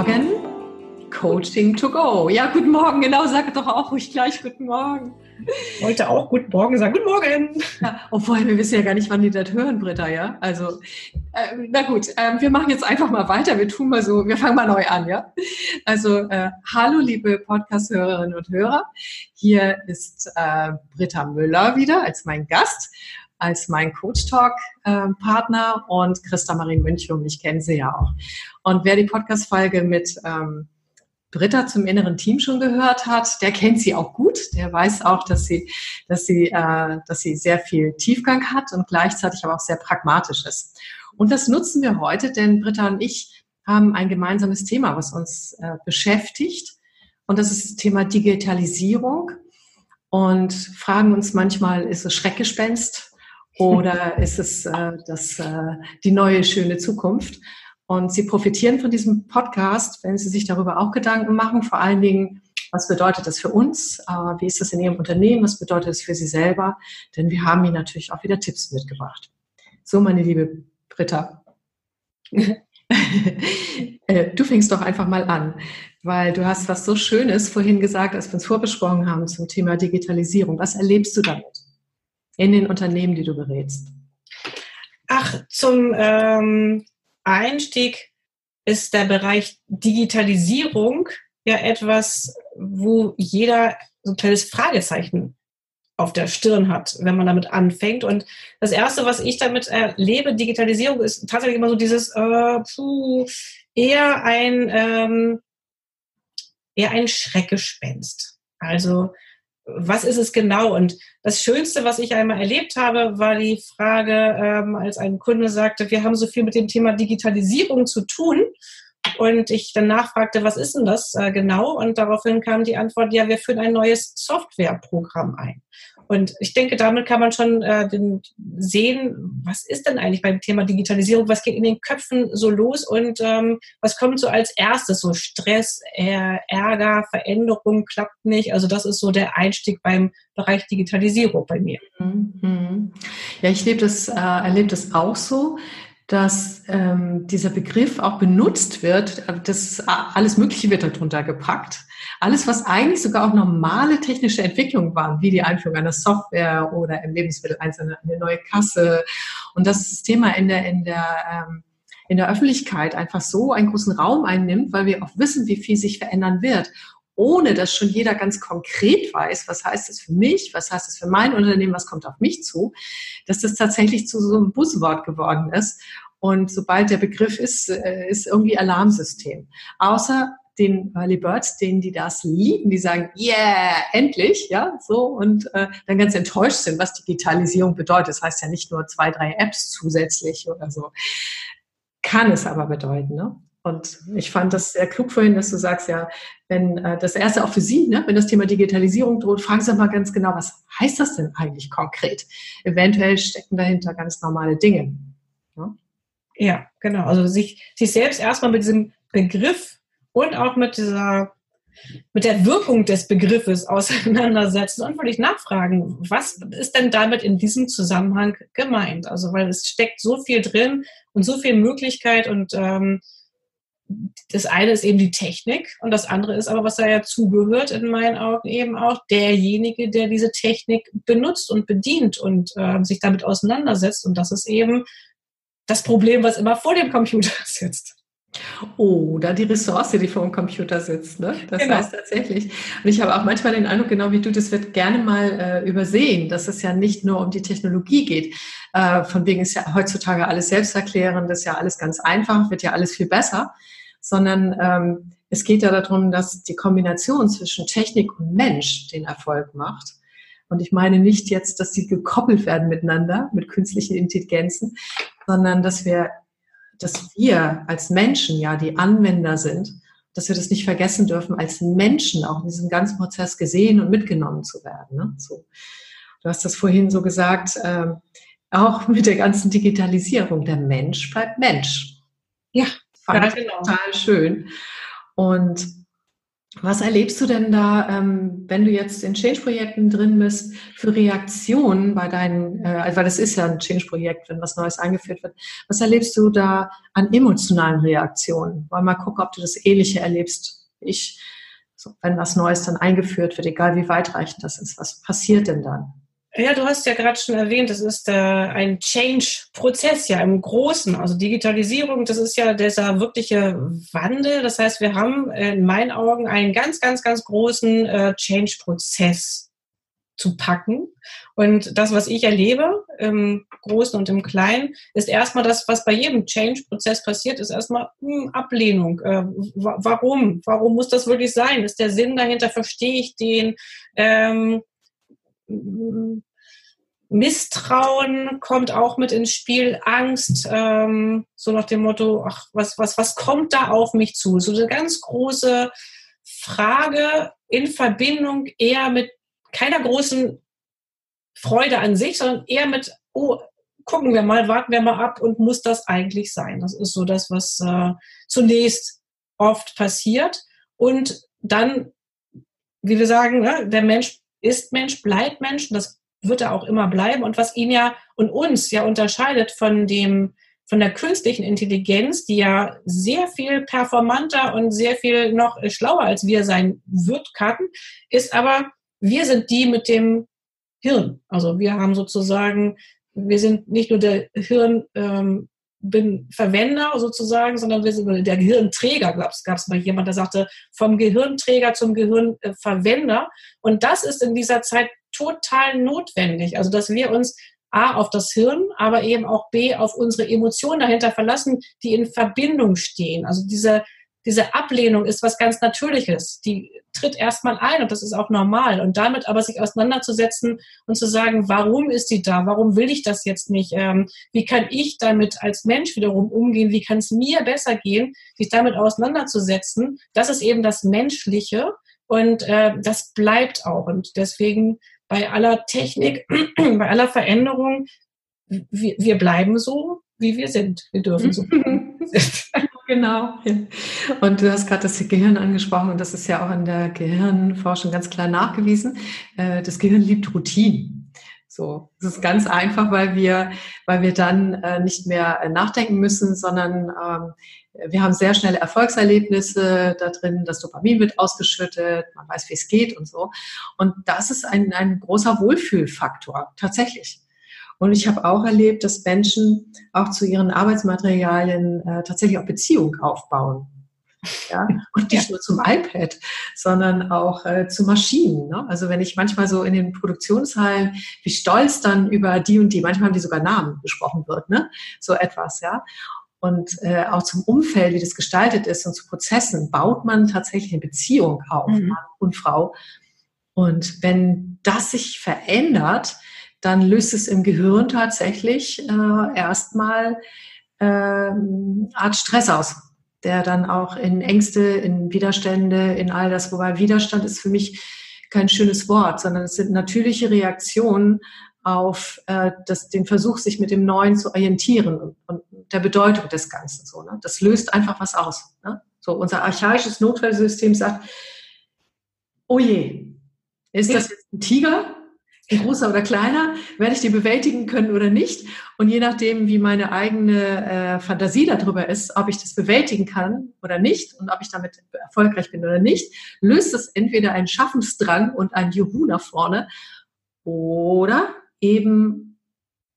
Morgen. Coaching to go. Ja, guten Morgen, genau, sag doch auch ruhig gleich guten Morgen. Ich wollte auch guten Morgen sagen, guten Morgen. Ja, obwohl, wir wissen ja gar nicht, wann die das hören, Britta, ja? Also, äh, na gut, äh, wir machen jetzt einfach mal weiter. Wir tun mal so, wir fangen mal neu an, ja? Also, äh, hallo, liebe Podcast-Hörerinnen und Hörer. Hier ist äh, Britta Müller wieder als mein Gast als mein Coach Talk Partner und Christa Marie Münchum, ich kenne sie ja auch. Und wer die Podcast-Folge mit ähm, Britta zum inneren Team schon gehört hat, der kennt sie auch gut. Der weiß auch, dass sie, dass sie, äh, dass sie sehr viel Tiefgang hat und gleichzeitig aber auch sehr pragmatisch ist. Und das nutzen wir heute, denn Britta und ich haben ein gemeinsames Thema, was uns äh, beschäftigt. Und das ist das Thema Digitalisierung. Und fragen uns manchmal, ist es Schreckgespenst oder ist es äh, das, äh, die neue schöne Zukunft? Und Sie profitieren von diesem Podcast, wenn Sie sich darüber auch Gedanken machen, vor allen Dingen, was bedeutet das für uns? Äh, wie ist das in Ihrem Unternehmen? Was bedeutet das für Sie selber? Denn wir haben Ihnen natürlich auch wieder Tipps mitgebracht. So, meine liebe Britta. Äh, du fängst doch einfach mal an, weil du hast was so Schönes vorhin gesagt, als wir uns vorbesprochen haben zum Thema Digitalisierung. Was erlebst du damit? In den Unternehmen, die du berätst? Ach, zum ähm, Einstieg ist der Bereich Digitalisierung ja etwas, wo jeder so ein kleines Fragezeichen auf der Stirn hat, wenn man damit anfängt. Und das Erste, was ich damit erlebe, Digitalisierung, ist tatsächlich immer so dieses äh, puh, eher ein ähm, eher ein Schreckgespenst. Also was ist es genau? Und das Schönste, was ich einmal erlebt habe, war die Frage, ähm, als ein Kunde sagte, wir haben so viel mit dem Thema Digitalisierung zu tun. Und ich dann nachfragte, was ist denn das äh, genau? Und daraufhin kam die Antwort, ja, wir führen ein neues Softwareprogramm ein. Und ich denke, damit kann man schon äh, den, sehen, was ist denn eigentlich beim Thema Digitalisierung, was geht in den Köpfen so los und ähm, was kommt so als erstes, so Stress, Ärger, Veränderung, klappt nicht. Also das ist so der Einstieg beim Bereich Digitalisierung bei mir. Mhm. Ja, ich lebe das, äh, erlebe das auch so dass ähm, dieser Begriff auch benutzt wird, äh, das alles Mögliche wird darunter gepackt. Alles, was eigentlich sogar auch normale technische Entwicklungen waren, wie die Einführung einer Software oder im Lebensmittel eine neue Kasse. Und das Thema in der, in der, ähm, in der Öffentlichkeit einfach so einen großen Raum einnimmt, weil wir auch wissen, wie viel sich verändern wird ohne dass schon jeder ganz konkret weiß, was heißt das für mich, was heißt das für mein Unternehmen, was kommt auf mich zu, dass das tatsächlich zu so einem Buzzword geworden ist. Und sobald der Begriff ist, äh, ist irgendwie Alarmsystem. Außer den Early Birds, denen die das lieben, die sagen, yeah, endlich, ja, so und äh, dann ganz enttäuscht sind, was Digitalisierung bedeutet. Das heißt ja nicht nur zwei, drei Apps zusätzlich oder so. Kann es aber bedeuten, ne? Und ich fand das sehr klug vorhin, dass du sagst, ja, wenn äh, das erste auch für Sie, ne, wenn das Thema Digitalisierung droht, fragen Sie mal ganz genau, was heißt das denn eigentlich konkret? Eventuell stecken dahinter ganz normale Dinge. Ne? Ja, genau. Also sich, sich selbst erstmal mit diesem Begriff und auch mit dieser mit der Wirkung des Begriffes auseinandersetzen und wirklich nachfragen, was ist denn damit in diesem Zusammenhang gemeint? Also weil es steckt so viel drin und so viel Möglichkeit und ähm, das eine ist eben die Technik und das andere ist aber, was da ja zugehört, in meinen Augen eben auch derjenige, der diese Technik benutzt und bedient und äh, sich damit auseinandersetzt. Und das ist eben das Problem, was immer vor dem Computer sitzt. Oder die Ressource, die vor dem Computer sitzt. Ne? Das genau. heißt tatsächlich. Und ich habe auch manchmal den Eindruck, genau wie du, das wird gerne mal äh, übersehen, dass es ja nicht nur um die Technologie geht. Äh, von wegen ist ja heutzutage alles selbsterklärend, das ist ja alles ganz einfach, wird ja alles viel besser sondern ähm, es geht ja darum, dass die Kombination zwischen Technik und Mensch den Erfolg macht. Und ich meine nicht jetzt, dass sie gekoppelt werden miteinander mit künstlichen Intelligenzen, sondern dass wir, dass wir als Menschen ja die Anwender sind, dass wir das nicht vergessen dürfen, als Menschen auch in diesem ganzen Prozess gesehen und mitgenommen zu werden. Ne? So. Du hast das vorhin so gesagt, äh, auch mit der ganzen Digitalisierung. Der Mensch bleibt Mensch. Ja, Fand ja, genau. total schön. Und Was erlebst du denn da, ähm, wenn du jetzt in Change-Projekten drin bist, für Reaktionen bei deinen, äh, also weil das ist ja ein Change-Projekt, wenn was Neues eingeführt wird. Was erlebst du da an emotionalen Reaktionen? Wollen wir mal gucken, ob du das Ähnliche erlebst wie ich, wenn was Neues dann eingeführt wird, egal wie weitreichend das ist. Was passiert denn dann? Ja, du hast ja gerade schon erwähnt, das ist äh, ein Change-Prozess ja im Großen. Also Digitalisierung, das ist ja dieser wirkliche Wandel. Das heißt, wir haben in meinen Augen einen ganz, ganz, ganz großen äh, Change-Prozess zu packen. Und das, was ich erlebe im Großen und im Kleinen, ist erstmal das, was bei jedem Change-Prozess passiert, ist erstmal hm, Ablehnung. Äh, warum? Warum muss das wirklich sein? Ist der Sinn dahinter? Verstehe ich den? Ähm, Misstrauen kommt auch mit ins Spiel, Angst, ähm, so nach dem Motto, ach, was, was, was kommt da auf mich zu? So eine ganz große Frage in Verbindung eher mit keiner großen Freude an sich, sondern eher mit, oh, gucken wir mal, warten wir mal ab und muss das eigentlich sein? Das ist so das, was äh, zunächst oft passiert. Und dann, wie wir sagen, ne, der Mensch ist Mensch, bleibt Mensch das wird er auch immer bleiben. Und was ihn ja und uns ja unterscheidet von dem, von der künstlichen Intelligenz, die ja sehr viel performanter und sehr viel noch schlauer als wir sein wird kann, ist aber, wir sind die mit dem Hirn. Also wir haben sozusagen, wir sind nicht nur der Hirn, ähm, bin Verwender sozusagen, sondern wir sind der Gehirnträger, gab es mal jemand, der sagte, vom Gehirnträger zum Gehirnverwender. Und das ist in dieser Zeit total notwendig. Also, dass wir uns A auf das Hirn, aber eben auch B auf unsere Emotionen dahinter verlassen, die in Verbindung stehen. Also diese diese Ablehnung ist was ganz Natürliches. Die tritt erstmal ein und das ist auch normal. Und damit aber sich auseinanderzusetzen und zu sagen, warum ist die da? Warum will ich das jetzt nicht? Ähm, wie kann ich damit als Mensch wiederum umgehen? Wie kann es mir besser gehen, sich damit auseinanderzusetzen? Das ist eben das Menschliche und äh, das bleibt auch. Und deswegen bei aller Technik, bei aller Veränderung, wir, wir bleiben so, wie wir sind. Wir dürfen so. Genau. Und du hast gerade das Gehirn angesprochen und das ist ja auch in der Gehirnforschung ganz klar nachgewiesen. Äh, das Gehirn liebt Routinen. So, das ist ganz einfach, weil wir, weil wir dann äh, nicht mehr nachdenken müssen, sondern ähm, wir haben sehr schnelle Erfolgserlebnisse da drin, das Dopamin wird ausgeschüttet, man weiß, wie es geht und so. Und das ist ein, ein großer Wohlfühlfaktor, tatsächlich. Und ich habe auch erlebt, dass Menschen auch zu ihren Arbeitsmaterialien äh, tatsächlich auch Beziehung aufbauen. Ja, und nicht nur zum iPad, sondern auch äh, zu Maschinen. Ne? Also wenn ich manchmal so in den Produktionshallen, wie stolz dann über die und die, manchmal haben die sogar Namen gesprochen wird, ne? So etwas, ja. Und äh, auch zum Umfeld, wie das gestaltet ist und zu Prozessen, baut man tatsächlich eine Beziehung auf, mhm. Mann und Frau. Und wenn das sich verändert, dann löst es im Gehirn tatsächlich äh, erstmal äh, Art Stress aus, der dann auch in Ängste, in Widerstände, in all das, wobei Widerstand ist für mich kein schönes Wort, sondern es sind natürliche Reaktionen auf äh, das, den Versuch, sich mit dem Neuen zu orientieren und, und der Bedeutung des Ganzen. So, ne? Das löst einfach was aus. Ne? So, unser archaisches Notfallsystem sagt, oh je, ist das jetzt ein Tiger großer oder kleiner, werde ich die bewältigen können oder nicht. Und je nachdem, wie meine eigene äh, Fantasie darüber ist, ob ich das bewältigen kann oder nicht und ob ich damit erfolgreich bin oder nicht, löst es entweder einen Schaffensdrang und ein Juhu nach vorne oder eben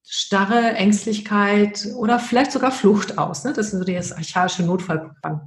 starre Ängstlichkeit oder vielleicht sogar Flucht aus. Ne? Das ist so das archaische Notfallprogramm.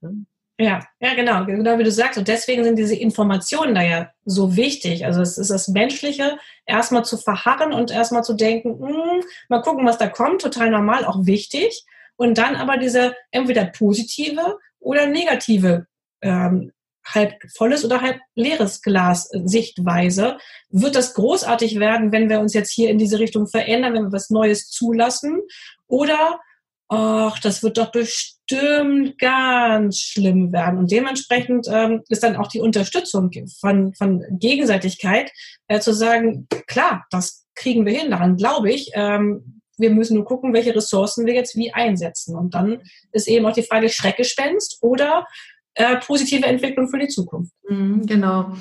Ne? Ja, ja, genau, genau wie du sagst. Und deswegen sind diese Informationen da ja so wichtig. Also es ist das Menschliche, erstmal zu verharren und erstmal zu denken, mh, hm, mal gucken, was da kommt, total normal, auch wichtig. Und dann aber diese entweder positive oder negative, ähm, halb volles oder halb leeres Glas Sichtweise. Wird das großartig werden, wenn wir uns jetzt hier in diese Richtung verändern, wenn wir was Neues zulassen? Oder ach, das wird doch bestimmt ganz schlimm werden. Und dementsprechend ähm, ist dann auch die Unterstützung von, von Gegenseitigkeit äh, zu sagen, klar, das kriegen wir hin, daran glaube ich. Ähm, wir müssen nur gucken, welche Ressourcen wir jetzt wie einsetzen. Und dann ist eben auch die Frage Schreckgespenst oder äh, positive Entwicklung für die Zukunft. Mhm, genau.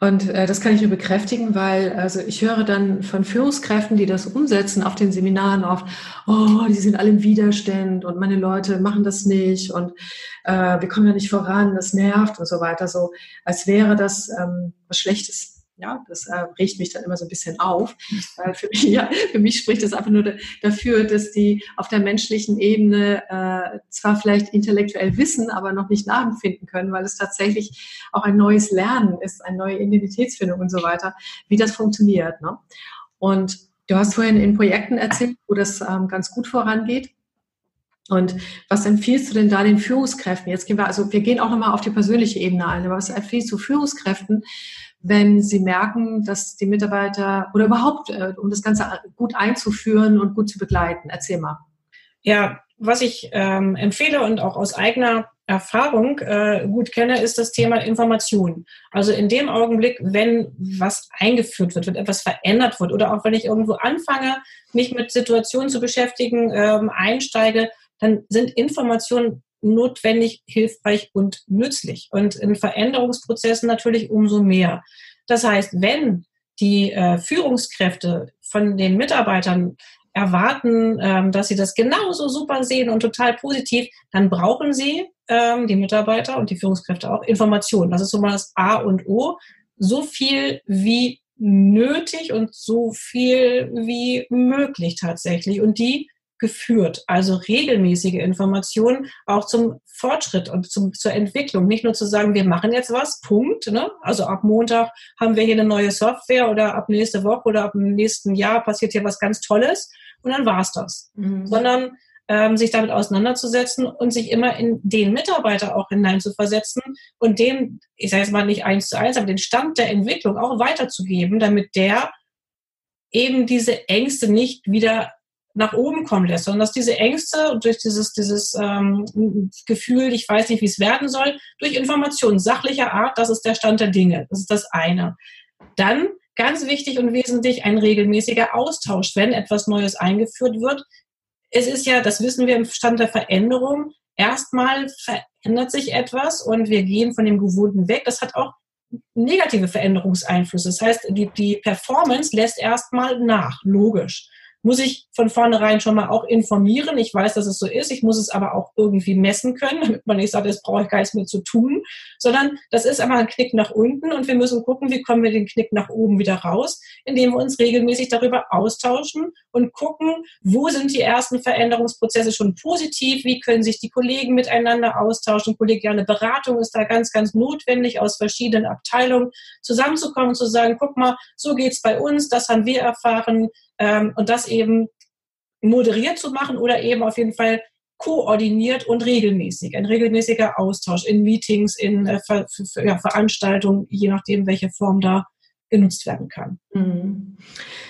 Und äh, das kann ich nur bekräftigen, weil also ich höre dann von Führungskräften, die das umsetzen auf den Seminaren oft, oh, die sind alle im Widerstand und meine Leute machen das nicht und äh, wir kommen ja nicht voran, das nervt und so weiter, so als wäre das ähm, was Schlechtes ja, das äh, regt mich dann immer so ein bisschen auf. Äh, für, mich, ja, für mich spricht das einfach nur dafür, dass die auf der menschlichen Ebene äh, zwar vielleicht intellektuell wissen, aber noch nicht nachempfinden können, weil es tatsächlich auch ein neues Lernen ist, eine neue Identitätsfindung und so weiter, wie das funktioniert. Ne? Und du hast vorhin in Projekten erzählt, wo das ähm, ganz gut vorangeht. Und was empfiehlst du denn da den Führungskräften? Jetzt gehen wir, also wir gehen auch nochmal auf die persönliche Ebene ein, aber was empfiehlst du Führungskräften, wenn sie merken, dass die Mitarbeiter oder überhaupt, äh, um das Ganze gut einzuführen und gut zu begleiten? Erzähl mal. Ja, was ich ähm, empfehle und auch aus eigener Erfahrung äh, gut kenne, ist das Thema Information. Also in dem Augenblick, wenn was eingeführt wird, wenn etwas verändert wird oder auch wenn ich irgendwo anfange, mich mit Situationen zu beschäftigen, ähm, einsteige, dann sind Informationen notwendig, hilfreich und nützlich. Und in Veränderungsprozessen natürlich umso mehr. Das heißt, wenn die äh, Führungskräfte von den Mitarbeitern erwarten, ähm, dass sie das genauso super sehen und total positiv, dann brauchen sie, ähm, die Mitarbeiter und die Führungskräfte auch, Informationen. Das ist so mal das A und O. So viel wie nötig und so viel wie möglich tatsächlich. Und die geführt. Also regelmäßige Informationen auch zum Fortschritt und zum, zur Entwicklung. Nicht nur zu sagen, wir machen jetzt was, Punkt. Ne? Also ab Montag haben wir hier eine neue Software oder ab nächste Woche oder ab dem nächsten Jahr passiert hier was ganz Tolles und dann war's das. Mhm. Sondern ähm, sich damit auseinanderzusetzen und sich immer in den Mitarbeiter auch hineinzuversetzen und dem, ich sage jetzt mal nicht eins zu eins, aber den Stand der Entwicklung auch weiterzugeben, damit der eben diese Ängste nicht wieder nach oben kommen lässt, sondern dass diese Ängste und durch dieses, dieses ähm, Gefühl, ich weiß nicht, wie es werden soll, durch Informationen sachlicher Art, das ist der Stand der Dinge. Das ist das eine. Dann ganz wichtig und wesentlich ein regelmäßiger Austausch, wenn etwas Neues eingeführt wird. Es ist ja, das wissen wir im Stand der Veränderung, erstmal verändert sich etwas und wir gehen von dem Gewohnten weg. Das hat auch negative Veränderungseinflüsse. Das heißt, die, die Performance lässt erstmal nach, logisch muss ich von vornherein schon mal auch informieren. Ich weiß, dass es so ist. Ich muss es aber auch irgendwie messen können, damit man nicht sagt, jetzt brauche ich gar nichts mehr zu tun, sondern das ist einfach ein Knick nach unten und wir müssen gucken, wie kommen wir den Knick nach oben wieder raus, indem wir uns regelmäßig darüber austauschen und gucken, wo sind die ersten Veränderungsprozesse schon positiv, wie können sich die Kollegen miteinander austauschen. Kollegiale Beratung ist da ganz, ganz notwendig, aus verschiedenen Abteilungen zusammenzukommen zu sagen, guck mal, so geht's bei uns, das haben wir erfahren, ähm, und das eben moderiert zu machen oder eben auf jeden Fall koordiniert und regelmäßig. Ein regelmäßiger Austausch in Meetings, in äh, Ver ja, Veranstaltungen, je nachdem, welche Form da genutzt werden kann. Mhm.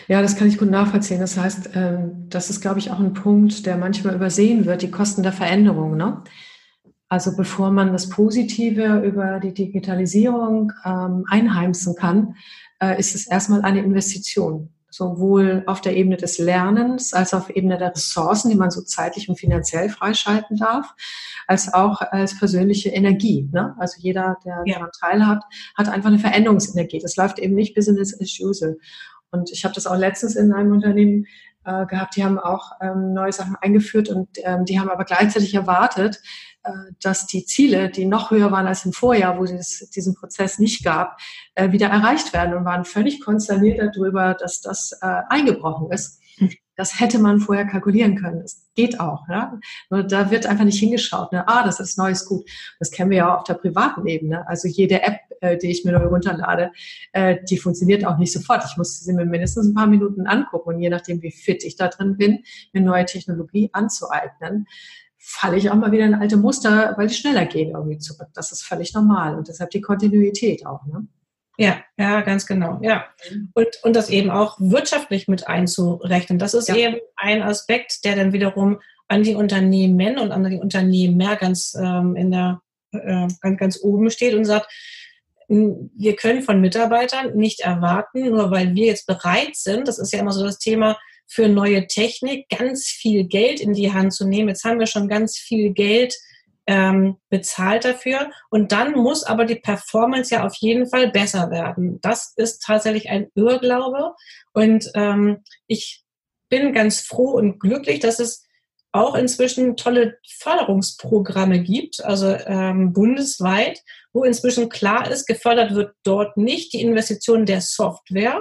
Ja, das kann ich gut nachvollziehen. Das heißt, ähm, das ist, glaube ich, auch ein Punkt, der manchmal übersehen wird, die Kosten der Veränderung. Ne? Also bevor man das Positive über die Digitalisierung ähm, einheimsen kann, äh, ist es erstmal eine Investition sowohl auf der Ebene des Lernens als auf Ebene der Ressourcen, die man so zeitlich und finanziell freischalten darf, als auch als persönliche Energie. Ne? Also jeder, der ja. daran teilhat, hat einfach eine Veränderungsenergie. Das läuft eben nicht Business as usual. Und ich habe das auch letztens in einem Unternehmen äh, gehabt, die haben auch ähm, neue Sachen eingeführt und ähm, die haben aber gleichzeitig erwartet, äh, dass die Ziele, die noch höher waren als im Vorjahr, wo es diesen Prozess nicht gab, äh, wieder erreicht werden und waren völlig konsterniert darüber, dass das äh, eingebrochen ist. Das hätte man vorher kalkulieren können. Das geht auch. Ja? Nur da wird einfach nicht hingeschaut. Ne? Ah, das ist neues gut. Das kennen wir ja auch auf der privaten Ebene. Also jede App, die ich mir neu runterlade, die funktioniert auch nicht sofort. Ich muss sie mir mindestens ein paar Minuten angucken und je nachdem, wie fit ich da drin bin, mir neue Technologie anzueignen, falle ich auch mal wieder in alte Muster, weil die schneller gehen irgendwie zurück. Das ist völlig normal und deshalb die Kontinuität auch. Ne? Ja, ja, ganz genau. Ja. Und, und das eben auch wirtschaftlich mit einzurechnen. Das ist ja. eben ein Aspekt, der dann wiederum an die Unternehmen und an die Unternehmer ganz ähm, in der äh, ganz, ganz oben steht und sagt, wir können von Mitarbeitern nicht erwarten, nur weil wir jetzt bereit sind, das ist ja immer so das Thema, für neue Technik ganz viel Geld in die Hand zu nehmen. Jetzt haben wir schon ganz viel Geld ähm, bezahlt dafür. Und dann muss aber die Performance ja auf jeden Fall besser werden. Das ist tatsächlich ein Irrglaube. Und ähm, ich bin ganz froh und glücklich, dass es auch inzwischen tolle Förderungsprogramme gibt, also ähm, bundesweit, wo inzwischen klar ist, gefördert wird dort nicht die Investition der Software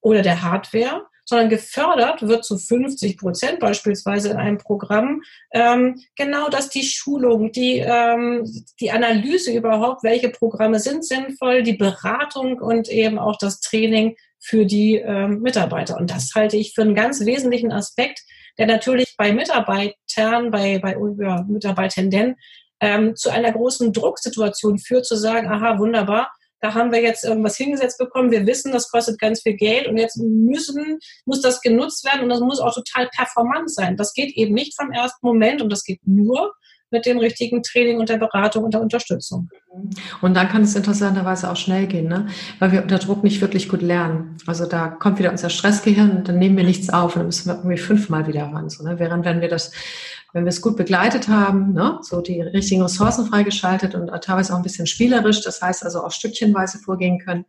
oder der Hardware, sondern gefördert wird zu 50 Prozent beispielsweise in einem Programm ähm, genau das die Schulung, die, ähm, die Analyse überhaupt, welche Programme sind sinnvoll, die Beratung und eben auch das Training für die ähm, Mitarbeiter. Und das halte ich für einen ganz wesentlichen Aspekt, der natürlich bei Mitarbeitern, bei, bei ja, Mitarbeitenden ähm, zu einer großen Drucksituation führt, zu sagen, aha, wunderbar, da haben wir jetzt irgendwas hingesetzt bekommen, wir wissen, das kostet ganz viel Geld und jetzt müssen, muss das genutzt werden und das muss auch total performant sein. Das geht eben nicht vom ersten Moment und das geht nur mit dem richtigen Training und der Beratung und der Unterstützung. Und dann kann es interessanterweise auch schnell gehen, ne? weil wir unter Druck nicht wirklich gut lernen. Also da kommt wieder unser Stressgehirn und dann nehmen wir nichts auf und dann müssen wir irgendwie fünfmal wieder ran. So, ne? Während wenn wir das wenn wir es gut begleitet haben, ne, so die richtigen Ressourcen freigeschaltet und teilweise auch ein bisschen spielerisch, das heißt also auch stückchenweise vorgehen können,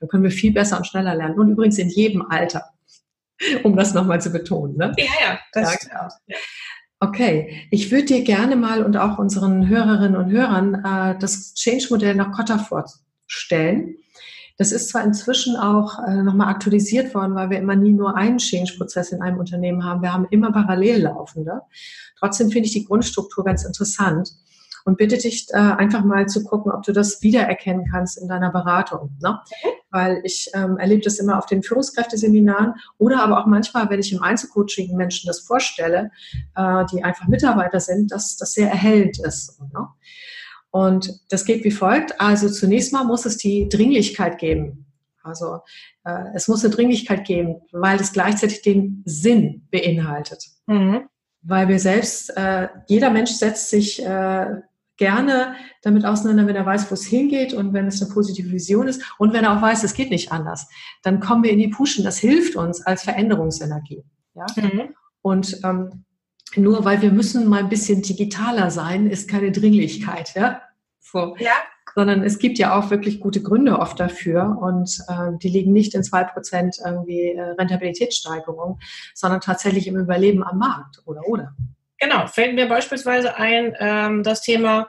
dann können wir viel besser und schneller lernen. Und übrigens in jedem Alter, um das nochmal zu betonen. Ne? Ja, ja, das ja, genau. Okay, ich würde dir gerne mal und auch unseren Hörerinnen und Hörern äh, das Change-Modell nach Kotta vorstellen. Das ist zwar inzwischen auch äh, nochmal aktualisiert worden, weil wir immer nie nur einen Change-Prozess in einem Unternehmen haben. Wir haben immer parallel laufende. Trotzdem finde ich die Grundstruktur ganz interessant und bitte dich äh, einfach mal zu gucken, ob du das wiedererkennen kannst in deiner Beratung. Ne? Weil ich ähm, erlebe das immer auf den Führungskräfteseminaren oder aber auch manchmal, wenn ich im Einzelcoaching Menschen das vorstelle, äh, die einfach Mitarbeiter sind, dass das sehr erhellend ist. Ne? Und das geht wie folgt. Also zunächst mal muss es die Dringlichkeit geben. Also äh, es muss eine Dringlichkeit geben, weil es gleichzeitig den Sinn beinhaltet. Mhm. Weil wir selbst, äh, jeder Mensch setzt sich äh, gerne damit auseinander, wenn er weiß, wo es hingeht und wenn es eine positive Vision ist und wenn er auch weiß, es geht nicht anders. Dann kommen wir in die Pushen. Das hilft uns als Veränderungsenergie. Ja? Mhm. Und ähm, nur weil wir müssen mal ein bisschen digitaler sein, ist keine Dringlichkeit. Ja? So. ja. Sondern es gibt ja auch wirklich gute Gründe oft dafür und äh, die liegen nicht in zwei Prozent irgendwie äh, Rentabilitätssteigerung, sondern tatsächlich im Überleben am Markt oder oder. Genau, fällt mir beispielsweise ein ähm, das Thema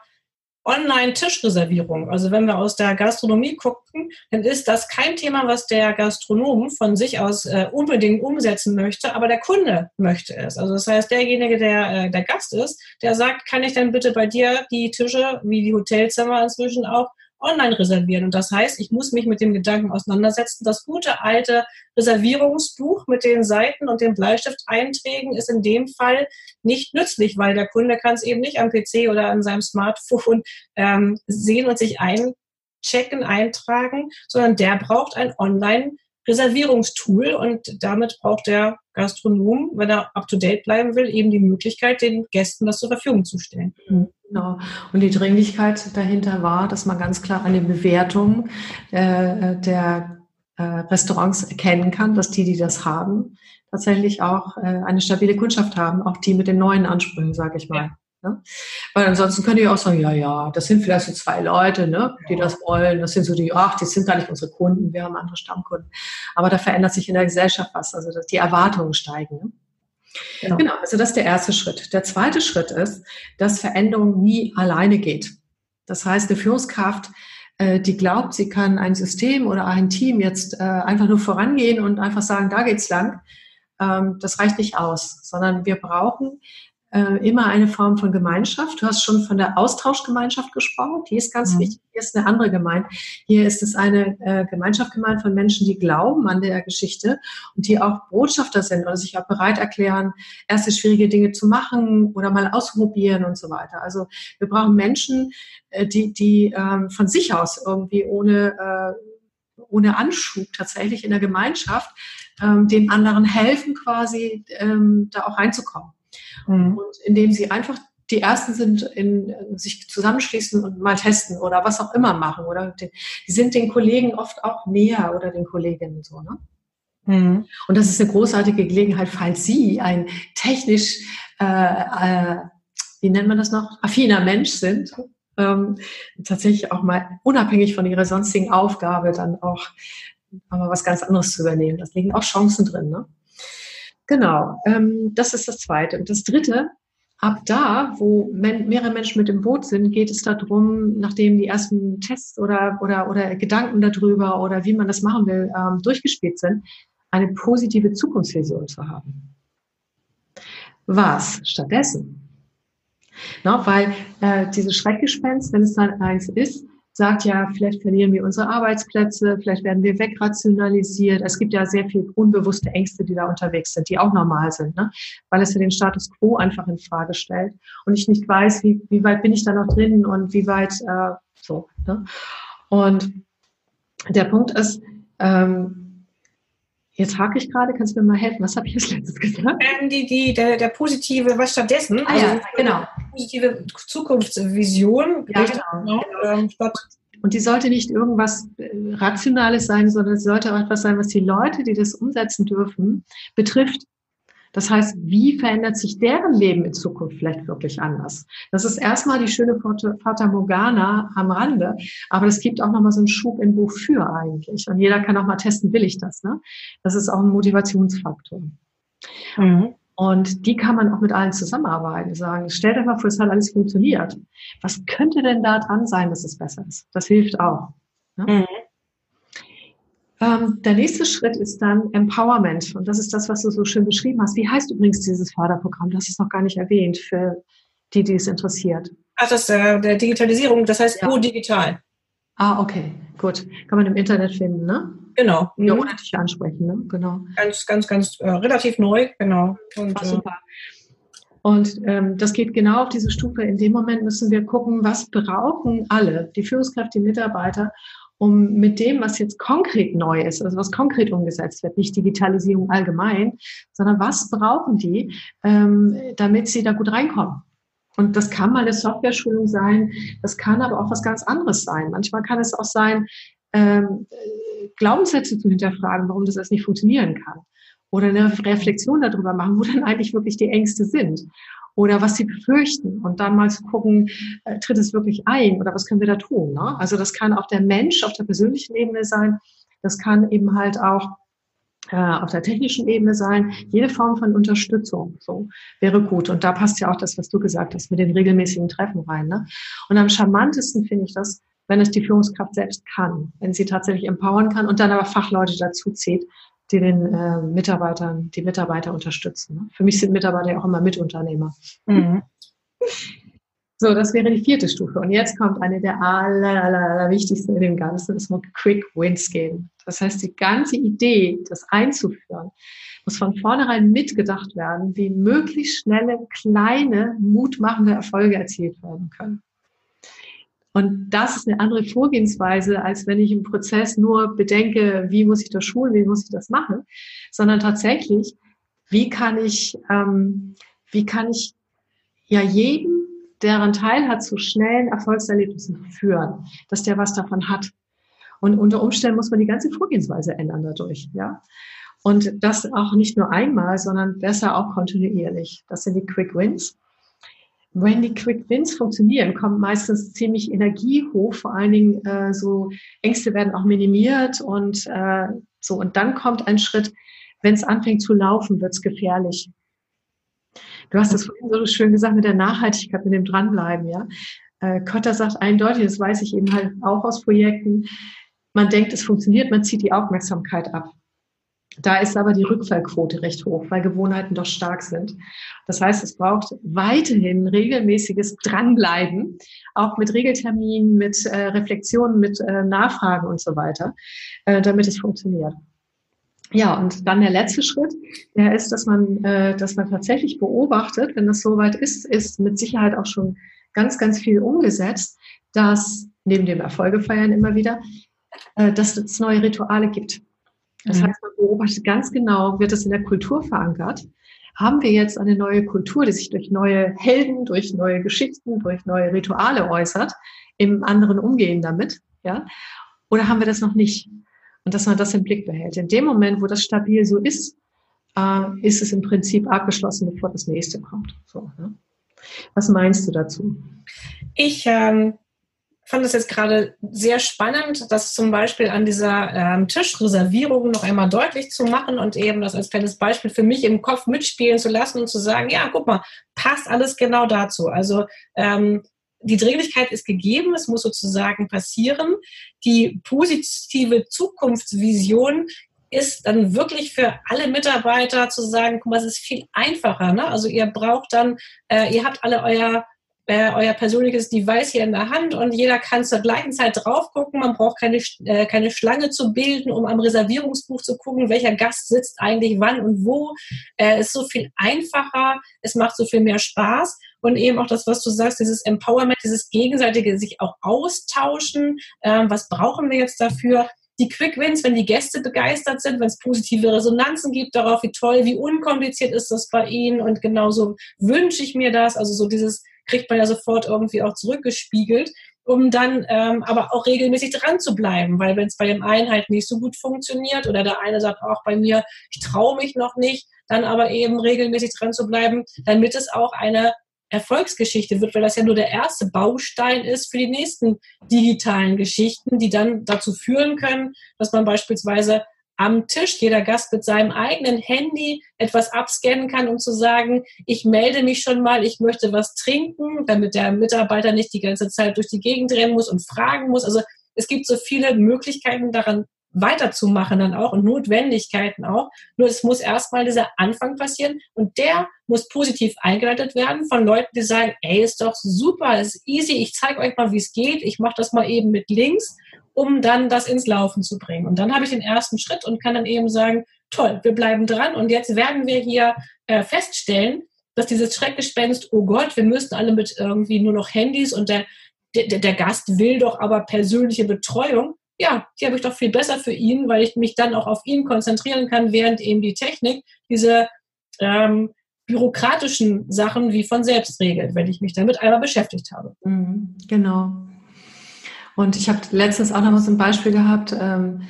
Online-Tischreservierung. Also wenn wir aus der Gastronomie gucken, dann ist das kein Thema, was der Gastronom von sich aus äh, unbedingt umsetzen möchte, aber der Kunde möchte es. Also das heißt, derjenige, der äh, der Gast ist, der sagt, kann ich denn bitte bei dir die Tische, wie die Hotelzimmer inzwischen auch, online reservieren. Und das heißt, ich muss mich mit dem Gedanken auseinandersetzen. Das gute alte Reservierungsbuch mit den Seiten und den Bleistift-Einträgen ist in dem Fall nicht nützlich, weil der Kunde kann es eben nicht am PC oder an seinem Smartphone ähm, sehen und sich einchecken, eintragen, sondern der braucht ein Online- Reservierungstool und damit braucht der Gastronom, wenn er up-to-date bleiben will, eben die Möglichkeit, den Gästen das zur Verfügung zu stellen. Mhm. Genau. Und die Dringlichkeit dahinter war, dass man ganz klar an den Bewertungen äh, der äh, Restaurants erkennen kann, dass die, die das haben, tatsächlich auch äh, eine stabile Kundschaft haben, auch die mit den neuen Ansprüchen, sage ich mal. Ja. Ne? Weil ansonsten könnt ihr auch sagen, ja, ja, das sind vielleicht so zwei Leute, ne, die das wollen. Das sind so die, ach, die sind gar nicht unsere Kunden, wir haben andere Stammkunden. Aber da verändert sich in der Gesellschaft was, also die Erwartungen steigen. Ne? Genau. genau, also das ist der erste Schritt. Der zweite Schritt ist, dass Veränderung nie alleine geht. Das heißt, eine Führungskraft, äh, die glaubt, sie kann ein System oder ein Team jetzt äh, einfach nur vorangehen und einfach sagen, da geht's lang, ähm, das reicht nicht aus, sondern wir brauchen äh, immer eine Form von Gemeinschaft. Du hast schon von der Austauschgemeinschaft gesprochen. Die ist ganz mhm. wichtig. Hier ist eine andere gemeint. Hier ist es eine äh, Gemeinschaft gemeint von Menschen, die glauben an der Geschichte und die auch Botschafter sind oder sich auch bereit erklären, erste schwierige Dinge zu machen oder mal ausprobieren und so weiter. Also wir brauchen Menschen, äh, die, die ähm, von sich aus irgendwie ohne, äh, ohne Anschub tatsächlich in der Gemeinschaft ähm, den anderen helfen, quasi ähm, da auch reinzukommen. Mhm. Und indem sie einfach die ersten sind, in, sich zusammenschließen und mal testen oder was auch immer machen. Oder die, die sind den Kollegen oft auch näher oder den Kolleginnen so. Ne? Mhm. Und das ist eine großartige Gelegenheit, falls Sie ein technisch äh, äh, wie nennt man das noch, affiner Mensch sind, ähm, tatsächlich auch mal unabhängig von ihrer sonstigen Aufgabe dann auch mal was ganz anderes zu übernehmen. Da liegen auch Chancen drin. Ne? Genau, ähm, das ist das Zweite. Und das Dritte, ab da, wo mehrere Menschen mit im Boot sind, geht es darum, nachdem die ersten Tests oder, oder, oder Gedanken darüber oder wie man das machen will, ähm, durchgespielt sind, eine positive Zukunftsvision zu haben. Was stattdessen? No, weil äh, dieses Schreckgespenst, wenn es dann eins ist, sagt ja, vielleicht verlieren wir unsere Arbeitsplätze, vielleicht werden wir wegrationalisiert. Es gibt ja sehr viel unbewusste Ängste, die da unterwegs sind, die auch normal sind, ne? weil es für den Status quo einfach in Frage stellt und ich nicht weiß, wie, wie weit bin ich da noch drin und wie weit äh, so. Ne? Und der Punkt ist, ähm, Jetzt hake ich gerade, kannst du mir mal helfen? Was habe ich als letztes gesagt? Ähm, die, die, der, der positive, was stattdessen? Ah, ja, genau. Positive Zukunftsvision. Ja, genau. Ähm, und die sollte nicht irgendwas äh, Rationales sein, sondern es sollte auch etwas sein, was die Leute, die das umsetzen dürfen, betrifft. Das heißt, wie verändert sich deren Leben in Zukunft vielleicht wirklich anders? Das ist erstmal die schöne Fata Morgana am Rande, aber es gibt auch nochmal so einen Schub in wofür eigentlich. Und jeder kann auch mal testen, will ich das? Ne? Das ist auch ein Motivationsfaktor. Mhm. Und die kann man auch mit allen zusammenarbeiten. Sagen, stellt euch mal vor, es hat alles funktioniert. Was könnte denn da dran sein, dass es besser ist? Das hilft auch. Ne? Mhm. Ähm, der nächste Schritt ist dann Empowerment. Und das ist das, was du so schön beschrieben hast. Wie heißt übrigens dieses Förderprogramm? Das ist noch gar nicht erwähnt für die, die es interessiert. Ach, das ist äh, der Digitalisierung, das heißt ja. digital. Ah, okay, gut. Kann man im Internet finden, ne? Genau. Ja, mhm. ohne dich ansprechen, ne? Genau. Ganz, ganz, ganz äh, relativ neu, genau. Und, Ach, super. Und ähm, das geht genau auf diese Stufe. In dem Moment müssen wir gucken, was brauchen alle, die Führungskräfte, die Mitarbeiter, um mit dem, was jetzt konkret neu ist, also was konkret umgesetzt wird, nicht Digitalisierung allgemein, sondern was brauchen die, ähm, damit sie da gut reinkommen. Und das kann mal eine Software-Schulung sein, das kann aber auch was ganz anderes sein. Manchmal kann es auch sein, ähm, Glaubenssätze zu hinterfragen, warum das alles nicht funktionieren kann. Oder eine Reflexion darüber machen, wo dann eigentlich wirklich die Ängste sind oder was sie befürchten und dann mal zu gucken, äh, tritt es wirklich ein oder was können wir da tun. Ne? Also das kann auch der Mensch auf der persönlichen Ebene sein, das kann eben halt auch äh, auf der technischen Ebene sein. Jede Form von Unterstützung so wäre gut. Und da passt ja auch das, was du gesagt hast, mit den regelmäßigen Treffen rein. Ne? Und am charmantesten finde ich das, wenn es die Führungskraft selbst kann, wenn sie tatsächlich empowern kann und dann aber Fachleute dazu zieht, die den äh, Mitarbeitern, die Mitarbeiter unterstützen. Ne? Für mich sind Mitarbeiter ja auch immer Mitunternehmer. Mhm. So, das wäre die vierte Stufe. Und jetzt kommt eine der aller, aller, aller wichtigsten in dem Ganzen, es muss Quick Wins geben. Das heißt, die ganze Idee, das einzuführen, muss von vornherein mitgedacht werden, wie möglichst schnelle, kleine, mutmachende Erfolge erzielt werden können. Und das ist eine andere Vorgehensweise, als wenn ich im Prozess nur bedenke, wie muss ich das schulen, wie muss ich das machen, sondern tatsächlich, wie kann ich, ähm, wie kann ich ja jeden, deren Teil hat, zu schnellen Erfolgserlebnissen führen, dass der was davon hat. Und unter Umständen muss man die ganze Vorgehensweise ändern dadurch, ja. Und das auch nicht nur einmal, sondern besser auch kontinuierlich. Das sind die Quick Wins. Wenn die Quick Wins funktionieren, kommt meistens ziemlich Energie hoch. Vor allen Dingen äh, so Ängste werden auch minimiert und äh, so. Und dann kommt ein Schritt, wenn es anfängt zu laufen, wird es gefährlich. Du hast das vorhin so schön gesagt mit der Nachhaltigkeit, mit dem Dranbleiben, ja. Äh, Kotter sagt eindeutig, das weiß ich eben halt auch aus Projekten. Man denkt, es funktioniert, man zieht die Aufmerksamkeit ab. Da ist aber die Rückfallquote recht hoch, weil Gewohnheiten doch stark sind. Das heißt, es braucht weiterhin regelmäßiges Dranbleiben, auch mit Regelterminen, mit äh, Reflexionen, mit äh, Nachfragen und so weiter, äh, damit es funktioniert. Ja, und dann der letzte Schritt, der ist, dass man, äh, dass man tatsächlich beobachtet, wenn das soweit ist, ist mit Sicherheit auch schon ganz, ganz viel umgesetzt, dass neben dem Erfolge feiern immer wieder, äh, dass es neue Rituale gibt. Das mhm. heißt, man beobachtet ganz genau, wird es in der Kultur verankert? Haben wir jetzt eine neue Kultur, die sich durch neue Helden, durch neue Geschichten, durch neue Rituale äußert, im anderen Umgehen damit? Ja? Oder haben wir das noch nicht? Und dass man das im Blick behält. In dem Moment, wo das stabil so ist, äh, ist es im Prinzip abgeschlossen, bevor das nächste kommt. So, ne? Was meinst du dazu? Ich ähm, fand es jetzt gerade sehr spannend, das zum Beispiel an dieser ähm, Tischreservierung noch einmal deutlich zu machen und eben das als kleines Beispiel für mich im Kopf mitspielen zu lassen und zu sagen, ja, guck mal, passt alles genau dazu. Also ähm, die Dringlichkeit ist gegeben, es muss sozusagen passieren. Die positive Zukunftsvision ist dann wirklich für alle Mitarbeiter zu sagen, guck mal, es ist viel einfacher. Ne? Also ihr braucht dann, äh, ihr habt alle euer äh, euer persönliches Device hier in der Hand und jeder kann zur gleichen Zeit drauf gucken. Man braucht keine, äh, keine Schlange zu bilden, um am Reservierungsbuch zu gucken, welcher Gast sitzt eigentlich wann und wo. Äh, ist so viel einfacher, es macht so viel mehr Spaß und eben auch das, was du sagst, dieses Empowerment, dieses gegenseitige sich auch austauschen. Ähm, was brauchen wir jetzt dafür? die Quick Wins, wenn die Gäste begeistert sind, wenn es positive Resonanzen gibt darauf, wie toll, wie unkompliziert ist das bei ihnen und genauso wünsche ich mir das. Also so dieses kriegt man ja sofort irgendwie auch zurückgespiegelt, um dann ähm, aber auch regelmäßig dran zu bleiben, weil wenn es bei dem einen halt nicht so gut funktioniert oder der eine sagt auch bei mir, ich traue mich noch nicht, dann aber eben regelmäßig dran zu bleiben, damit es auch eine Erfolgsgeschichte wird, weil das ja nur der erste Baustein ist für die nächsten digitalen Geschichten, die dann dazu führen können, dass man beispielsweise am Tisch jeder Gast mit seinem eigenen Handy etwas abscannen kann, um zu sagen, ich melde mich schon mal, ich möchte was trinken, damit der Mitarbeiter nicht die ganze Zeit durch die Gegend rennen muss und fragen muss. Also es gibt so viele Möglichkeiten daran weiterzumachen dann auch und Notwendigkeiten auch. Nur es muss erstmal dieser Anfang passieren und der muss positiv eingeleitet werden von Leuten, die sagen, ey, ist doch super, ist easy, ich zeige euch mal, wie es geht, ich mache das mal eben mit links um dann das ins Laufen zu bringen. Und dann habe ich den ersten Schritt und kann dann eben sagen, toll, wir bleiben dran und jetzt werden wir hier äh, feststellen, dass dieses Schreckgespenst, oh Gott, wir müssen alle mit irgendwie nur noch Handys und der, der, der Gast will doch aber persönliche Betreuung. Ja, die habe ich doch viel besser für ihn, weil ich mich dann auch auf ihn konzentrieren kann, während eben die Technik diese ähm, bürokratischen Sachen wie von selbst regelt, wenn ich mich damit einmal beschäftigt habe. Mhm, genau. Und ich habe letztens auch noch mal so ein Beispiel gehabt, ähm,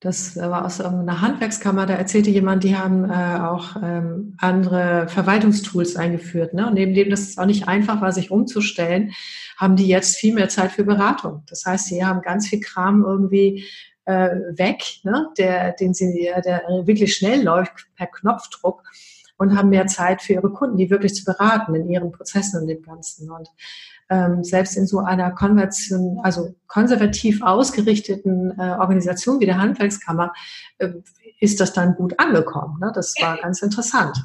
das war aus irgendeiner Handwerkskammer, da erzählte jemand, die haben äh, auch ähm, andere Verwaltungstools eingeführt. Ne? Und neben dem, dass es auch nicht einfach war, sich umzustellen, haben die jetzt viel mehr Zeit für Beratung. Das heißt, sie haben ganz viel Kram irgendwie äh, weg, ne? der, den sie, der wirklich schnell läuft per Knopfdruck und haben mehr Zeit für ihre Kunden, die wirklich zu beraten in ihren Prozessen und dem Ganzen. Und ähm, selbst in so einer Konversion, also konservativ ausgerichteten äh, Organisation wie der Handwerkskammer äh, ist das dann gut angekommen. Ne? Das war ganz interessant.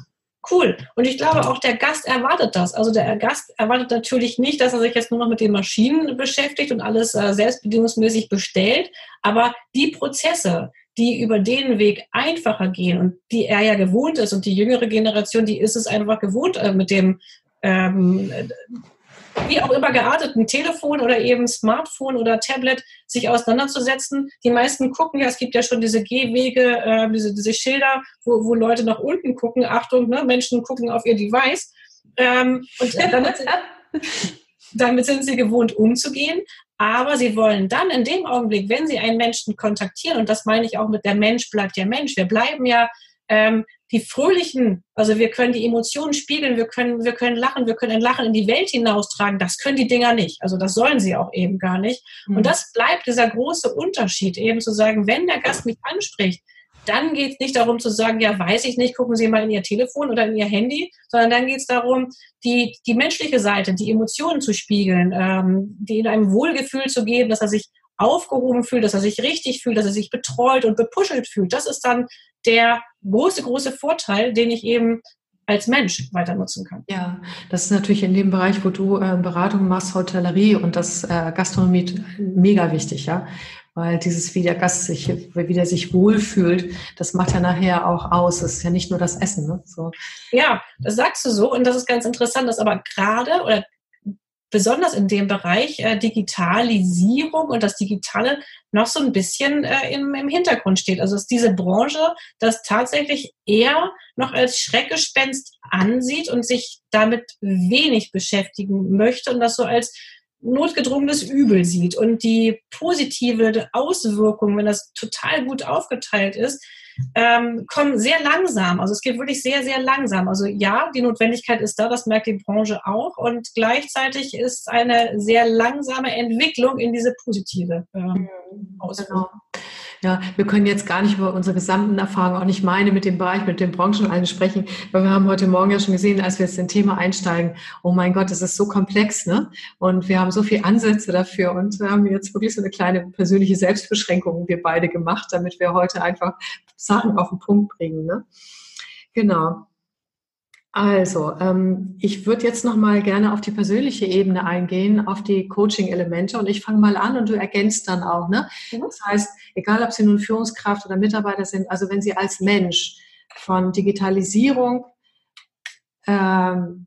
Cool. Und ich glaube, auch der Gast erwartet das. Also der Gast erwartet natürlich nicht, dass er sich jetzt nur noch mit den Maschinen beschäftigt und alles äh, selbstbedienungsmäßig bestellt. Aber die Prozesse, die über den Weg einfacher gehen und die er ja gewohnt ist und die jüngere Generation, die ist es einfach gewohnt, äh, mit dem ähm, wie auch immer gearteten Telefon oder eben Smartphone oder Tablet sich auseinanderzusetzen. Die meisten gucken ja, es gibt ja schon diese Gehwege, äh, diese, diese Schilder, wo, wo Leute nach unten gucken. Achtung, ne, Menschen gucken auf ihr Device. Ähm, und damit, damit sind sie gewohnt umzugehen. Aber sie wollen dann in dem Augenblick, wenn sie einen Menschen kontaktieren, und das meine ich auch mit der Mensch bleibt ja Mensch, wir bleiben ja ähm, die fröhlichen, also wir können die Emotionen spiegeln, wir können, wir können lachen, wir können ein Lachen in die Welt hinaustragen. Das können die Dinger nicht. Also das sollen sie auch eben gar nicht. Mhm. Und das bleibt dieser große Unterschied, eben zu sagen, wenn der Gast mich anspricht, dann geht es nicht darum zu sagen, ja, weiß ich nicht, gucken Sie mal in Ihr Telefon oder in Ihr Handy, sondern dann geht es darum, die, die menschliche Seite, die Emotionen zu spiegeln, ähm, die in einem Wohlgefühl zu geben, dass er sich aufgehoben fühlt, dass er sich richtig fühlt, dass er sich betreut und bepuschelt fühlt. Das ist dann der große, große Vorteil, den ich eben als Mensch weiter nutzen kann. Ja, das ist natürlich in dem Bereich, wo du äh, Beratung machst, Hotellerie und das äh, Gastronomie mega wichtig, ja. Weil dieses, wie der Gast sich, wie der sich wohlfühlt, das macht ja nachher auch aus. Das ist ja nicht nur das Essen, ne? So. Ja, das sagst du so und das ist ganz interessant, dass aber gerade oder besonders in dem Bereich äh, Digitalisierung und das Digitale noch so ein bisschen äh, im, im Hintergrund steht. Also dass diese Branche das tatsächlich eher noch als Schreckgespenst ansieht und sich damit wenig beschäftigen möchte und das so als notgedrungenes Übel sieht. Und die positive Auswirkung, wenn das total gut aufgeteilt ist, ähm, kommen sehr langsam. Also es geht wirklich sehr, sehr langsam. Also ja, die Notwendigkeit ist da, das merkt die Branche auch. Und gleichzeitig ist eine sehr langsame Entwicklung in diese positive ähm, mhm. Auswirkung. Genau. Ja, wir können jetzt gar nicht über unsere gesamten Erfahrungen, auch nicht meine mit dem Bereich, mit den Branchen allen sprechen, weil wir haben heute Morgen ja schon gesehen, als wir jetzt in Thema einsteigen, oh mein Gott, das ist so komplex, ne? Und wir haben so viele Ansätze dafür und wir haben jetzt wirklich so eine kleine persönliche Selbstbeschränkung wir beide gemacht, damit wir heute einfach Sachen auf den Punkt bringen, ne? Genau. Also, ähm, ich würde jetzt noch mal gerne auf die persönliche Ebene eingehen, auf die Coaching-Elemente und ich fange mal an und du ergänzt dann auch. Ne? Mhm. Das heißt, egal ob Sie nun Führungskraft oder Mitarbeiter sind, also wenn Sie als Mensch von Digitalisierung ähm,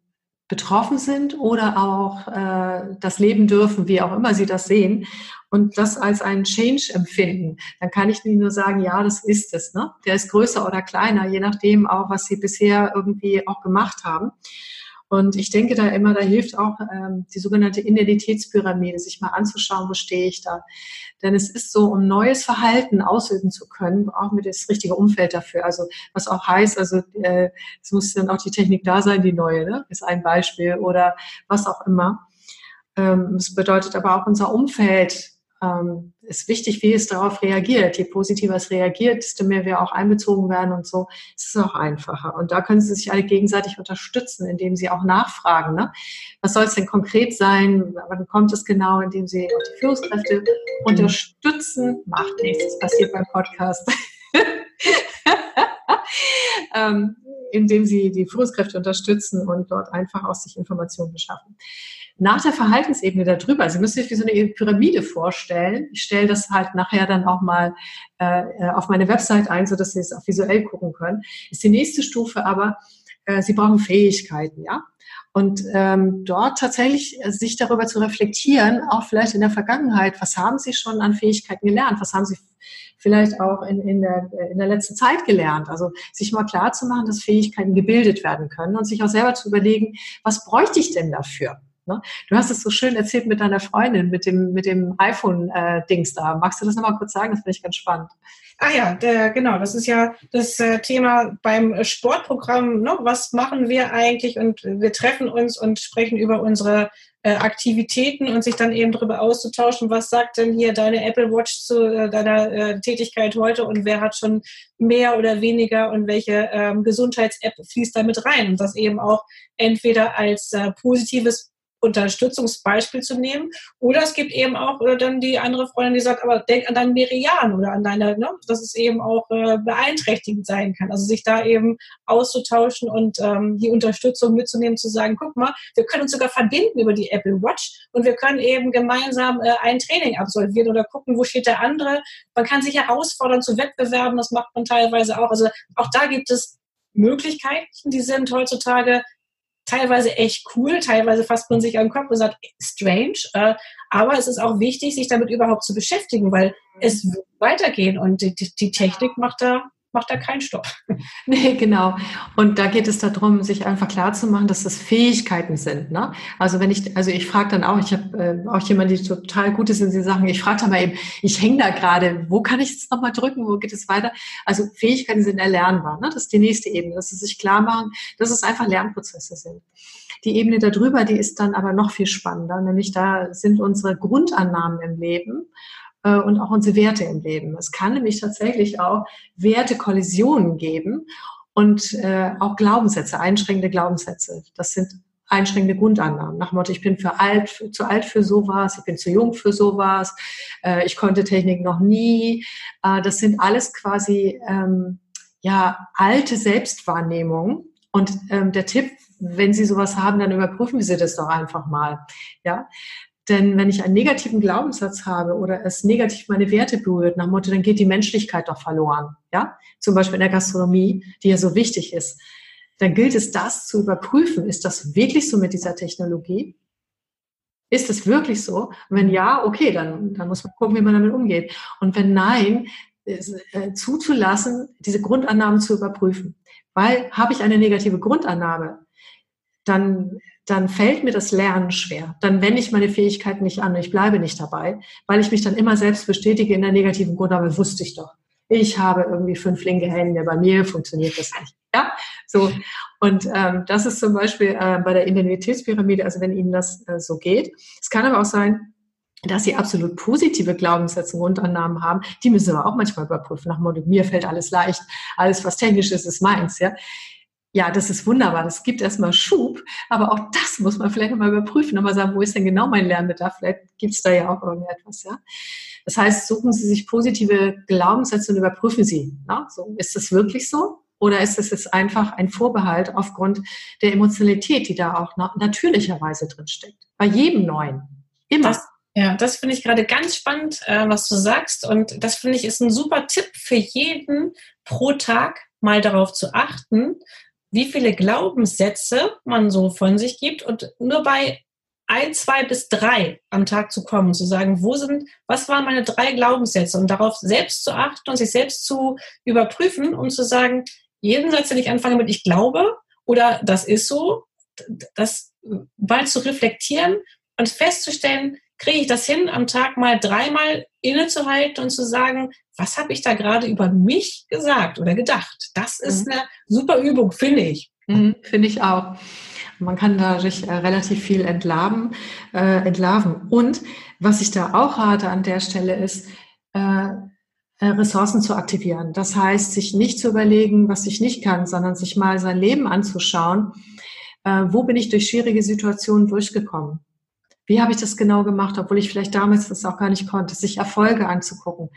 betroffen sind oder auch äh, das Leben dürfen, wie auch immer Sie das sehen, und das als einen Change empfinden, dann kann ich nur sagen, ja, das ist es. Ne? Der ist größer oder kleiner, je nachdem auch, was Sie bisher irgendwie auch gemacht haben. Und ich denke da immer, da hilft auch ähm, die sogenannte Identitätspyramide, sich mal anzuschauen, wo stehe ich da. Denn es ist so, um neues Verhalten ausüben zu können, brauchen wir das richtige Umfeld dafür. Also was auch heißt, also äh, es muss dann auch die Technik da sein, die neue, ne? ist ein Beispiel oder was auch immer. Ähm, es bedeutet aber auch unser Umfeld ähm, ist wichtig, wie es darauf reagiert. Je positiver es reagiert, desto mehr wir auch einbezogen werden und so, ist es auch einfacher. Und da können Sie sich alle gegenseitig unterstützen, indem Sie auch nachfragen. Ne? Was soll es denn konkret sein? Wann kommt es genau, indem Sie auch die Führungskräfte unterstützen? Macht nichts, das passiert beim Podcast. ähm, indem Sie die Führungskräfte unterstützen und dort einfach aus sich Informationen beschaffen nach der Verhaltensebene darüber, Sie müssen sich wie so eine Pyramide vorstellen. Ich stelle das halt nachher dann auch mal äh, auf meine Website ein, so dass Sie es auch visuell gucken können. Ist die nächste Stufe aber, äh, Sie brauchen Fähigkeiten, ja. Und ähm, dort tatsächlich äh, sich darüber zu reflektieren, auch vielleicht in der Vergangenheit, was haben Sie schon an Fähigkeiten gelernt? Was haben Sie vielleicht auch in, in, der, in der letzten Zeit gelernt? Also sich mal klar zu machen, dass Fähigkeiten gebildet werden können und sich auch selber zu überlegen, was bräuchte ich denn dafür? Ne? Du hast es so schön erzählt mit deiner Freundin, mit dem, mit dem iPhone-Dings äh, da. Magst du das nochmal kurz sagen? Das finde ich ganz spannend. Ah ja, der, genau, das ist ja das äh, Thema beim Sportprogramm. Ne? Was machen wir eigentlich? Und wir treffen uns und sprechen über unsere äh, Aktivitäten und sich dann eben darüber auszutauschen, was sagt denn hier deine Apple Watch zu äh, deiner äh, Tätigkeit heute und wer hat schon mehr oder weniger und welche ähm, Gesundheits-App fließt damit rein. Und das eben auch entweder als äh, positives Unterstützungsbeispiel zu nehmen. Oder es gibt eben auch oder dann die andere Freundin, die sagt, aber denk an deinen Merian oder an deine, ne, dass es eben auch äh, beeinträchtigend sein kann. Also sich da eben auszutauschen und ähm, die Unterstützung mitzunehmen, zu sagen, guck mal, wir können uns sogar verbinden über die Apple Watch und wir können eben gemeinsam äh, ein Training absolvieren oder gucken, wo steht der andere. Man kann sich herausfordern zu Wettbewerben, das macht man teilweise auch. Also auch da gibt es Möglichkeiten, die sind heutzutage teilweise echt cool, teilweise fasst man sich den Kopf und sagt, strange, äh, aber es ist auch wichtig, sich damit überhaupt zu beschäftigen, weil es wird weitergehen und die, die Technik macht da macht da keinen Stopp. Nee, genau. Und da geht es darum, sich einfach klar zu machen, dass das Fähigkeiten sind. Ne? Also wenn ich, also ich frage dann auch, ich habe äh, auch jemanden, die total gut ist in den Sachen, ich frage dann mal eben, ich hänge da gerade, wo kann ich jetzt nochmal drücken, wo geht es weiter? Also Fähigkeiten sind erlernbar. Ne? Das ist die nächste Ebene, dass sie sich klar machen, dass es einfach Lernprozesse sind. Die Ebene darüber, die ist dann aber noch viel spannender, nämlich da sind unsere Grundannahmen im Leben äh, und auch unsere Werte im Leben. Es kann nämlich tatsächlich auch Wertekollisionen geben und äh, auch Glaubenssätze, einschränkende Glaubenssätze. Das sind einschränkende Grundannahmen. Nach dem Motto, ich bin für alt, für, zu alt für sowas, ich bin zu jung für sowas, äh, ich konnte Technik noch nie. Äh, das sind alles quasi ähm, ja alte Selbstwahrnehmungen. Und ähm, der Tipp, wenn Sie sowas haben, dann überprüfen Sie das doch einfach mal. Ja, denn wenn ich einen negativen Glaubenssatz habe oder es negativ meine Werte berührt, nach Motto, dann geht die Menschlichkeit doch verloren. Ja, zum Beispiel in der Gastronomie, die ja so wichtig ist. Dann gilt es, das zu überprüfen. Ist das wirklich so mit dieser Technologie? Ist es wirklich so? Und wenn ja, okay, dann, dann muss man gucken, wie man damit umgeht. Und wenn nein, äh, zuzulassen, diese Grundannahmen zu überprüfen. Weil habe ich eine negative Grundannahme, dann dann fällt mir das Lernen schwer. Dann wende ich meine Fähigkeiten nicht an, ich bleibe nicht dabei, weil ich mich dann immer selbst bestätige in der negativen Grundannahme, wusste ich doch. ich habe irgendwie fünf linke Hände, bei mir funktioniert das nicht. Ja, so. Und ähm, das ist zum Beispiel äh, bei der Identitätspyramide, also wenn Ihnen das äh, so geht. Es kann aber auch sein, dass sie absolut positive Glaubenssätze, Grundannahmen haben, die müssen wir auch manchmal überprüfen. Nach dem Motto, mir fällt alles leicht, alles was technisch ist, ist meins, ja. Ja, das ist wunderbar. Das gibt erstmal Schub, aber auch das muss man vielleicht mal überprüfen und mal sagen, wo ist denn genau mein Lernbedarf? Vielleicht gibt es da ja auch irgendetwas, ja. Das heißt, suchen Sie sich positive Glaubenssätze und überprüfen Sie. Na? So, ist das wirklich so? Oder ist es jetzt einfach ein Vorbehalt aufgrund der Emotionalität, die da auch natürlicherweise drin steckt? Bei jedem Neuen. Immer. Das, ja, das finde ich gerade ganz spannend, äh, was du sagst. Und das finde ich ist ein super Tipp für jeden pro Tag mal darauf zu achten, wie viele Glaubenssätze man so von sich gibt und nur bei ein, zwei bis drei am Tag zu kommen zu sagen, wo sind, was waren meine drei Glaubenssätze? Und darauf selbst zu achten und sich selbst zu überprüfen und zu sagen, jeden Satz, den ich anfange mit ich glaube oder das ist so, das mal zu reflektieren und festzustellen, kriege ich das hin, am Tag mal dreimal innezuhalten und zu sagen, was habe ich da gerade über mich gesagt oder gedacht? Das ist mhm. eine super Übung, finde ich. Mhm, finde ich auch. Man kann dadurch äh, relativ viel entlarven, äh, entlarven. Und was ich da auch rate an der Stelle ist, äh, äh, Ressourcen zu aktivieren. Das heißt, sich nicht zu überlegen, was ich nicht kann, sondern sich mal sein Leben anzuschauen. Äh, wo bin ich durch schwierige Situationen durchgekommen? Wie habe ich das genau gemacht, obwohl ich vielleicht damals das auch gar nicht konnte, sich Erfolge anzugucken.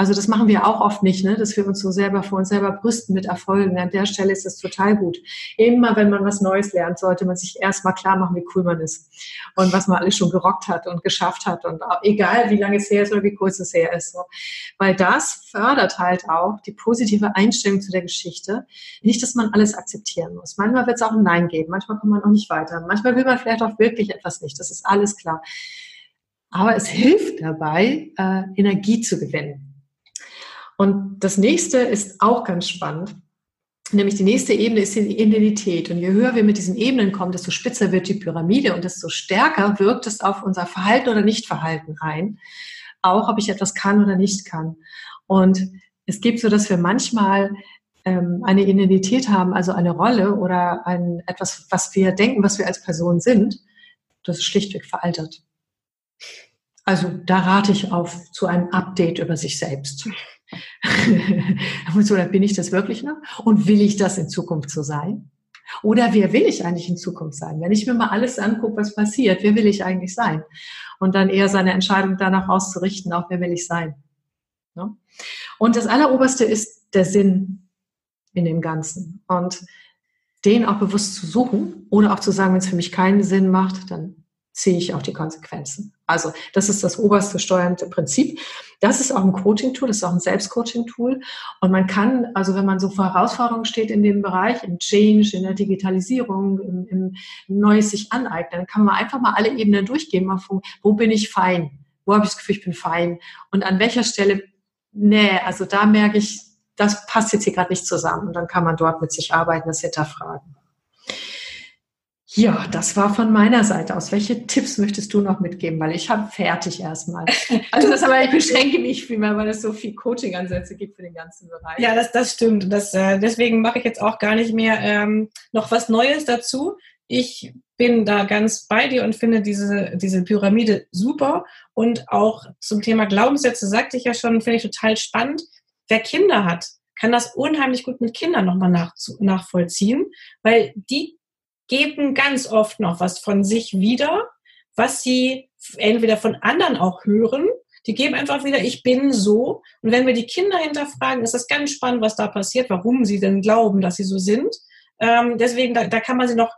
Also das machen wir auch oft nicht, ne? dass wir uns so selber vor uns selber brüsten mit Erfolgen. An der Stelle ist es total gut. Immer wenn man was Neues lernt, sollte man sich erstmal klar machen, wie cool man ist und was man alles schon gerockt hat und geschafft hat und egal wie lange es her ist oder wie kurz es her ist. So. Weil das fördert halt auch die positive Einstellung zu der Geschichte. Nicht, dass man alles akzeptieren muss. Manchmal wird es auch ein Nein geben, manchmal kommt man auch nicht weiter. Manchmal will man vielleicht auch wirklich etwas nicht. Das ist alles klar. Aber es hilft dabei, äh, Energie zu gewinnen. Und das nächste ist auch ganz spannend. Nämlich die nächste Ebene ist die Identität. Und je höher wir mit diesen Ebenen kommen, desto spitzer wird die Pyramide und desto stärker wirkt es auf unser Verhalten oder Nichtverhalten ein. Auch ob ich etwas kann oder nicht kann. Und es gibt so, dass wir manchmal ähm, eine Identität haben, also eine Rolle oder ein, etwas, was wir denken, was wir als Person sind. Das ist schlichtweg veraltet. Also da rate ich auf zu einem Update über sich selbst. dann bin ich das wirklich noch? Und will ich das in Zukunft so sein? Oder wer will ich eigentlich in Zukunft sein? Wenn ich mir mal alles angucke, was passiert, wer will ich eigentlich sein? Und dann eher seine Entscheidung danach auszurichten, auch wer will ich sein? Ne? Und das Alleroberste ist der Sinn in dem Ganzen. Und den auch bewusst zu suchen oder auch zu sagen, wenn es für mich keinen Sinn macht, dann ziehe ich auch die Konsequenzen. Also das ist das oberste steuernde Prinzip. Das ist auch ein Coaching-Tool, das ist auch ein Selbstcoaching-Tool. Und man kann, also wenn man so vor Herausforderungen steht in dem Bereich, im Change, in der Digitalisierung, im, im Neues sich aneignen, dann kann man einfach mal alle Ebenen durchgehen, mal von, wo bin ich fein? Wo habe ich das Gefühl, ich bin fein? Und an welcher Stelle, nee, also da merke ich, das passt jetzt hier gerade nicht zusammen. Und dann kann man dort mit sich arbeiten, das hinterfragen. Ja, das war von meiner Seite aus. Welche Tipps möchtest du noch mitgeben? Weil ich habe fertig erstmal. Also das aber ich beschränke mich viel mehr, weil es so viel Coaching-Ansätze gibt für den ganzen Bereich. Ja, das, das stimmt. Das, äh, deswegen mache ich jetzt auch gar nicht mehr ähm, noch was Neues dazu. Ich bin da ganz bei dir und finde diese, diese Pyramide super. Und auch zum Thema Glaubenssätze sagte ich ja schon, finde ich total spannend. Wer Kinder hat, kann das unheimlich gut mit Kindern nochmal nach, nachvollziehen, weil die geben ganz oft noch was von sich wieder, was sie entweder von anderen auch hören. Die geben einfach wieder, ich bin so. Und wenn wir die Kinder hinterfragen, ist das ganz spannend, was da passiert, warum sie denn glauben, dass sie so sind. Ähm, deswegen, da, da kann man sie noch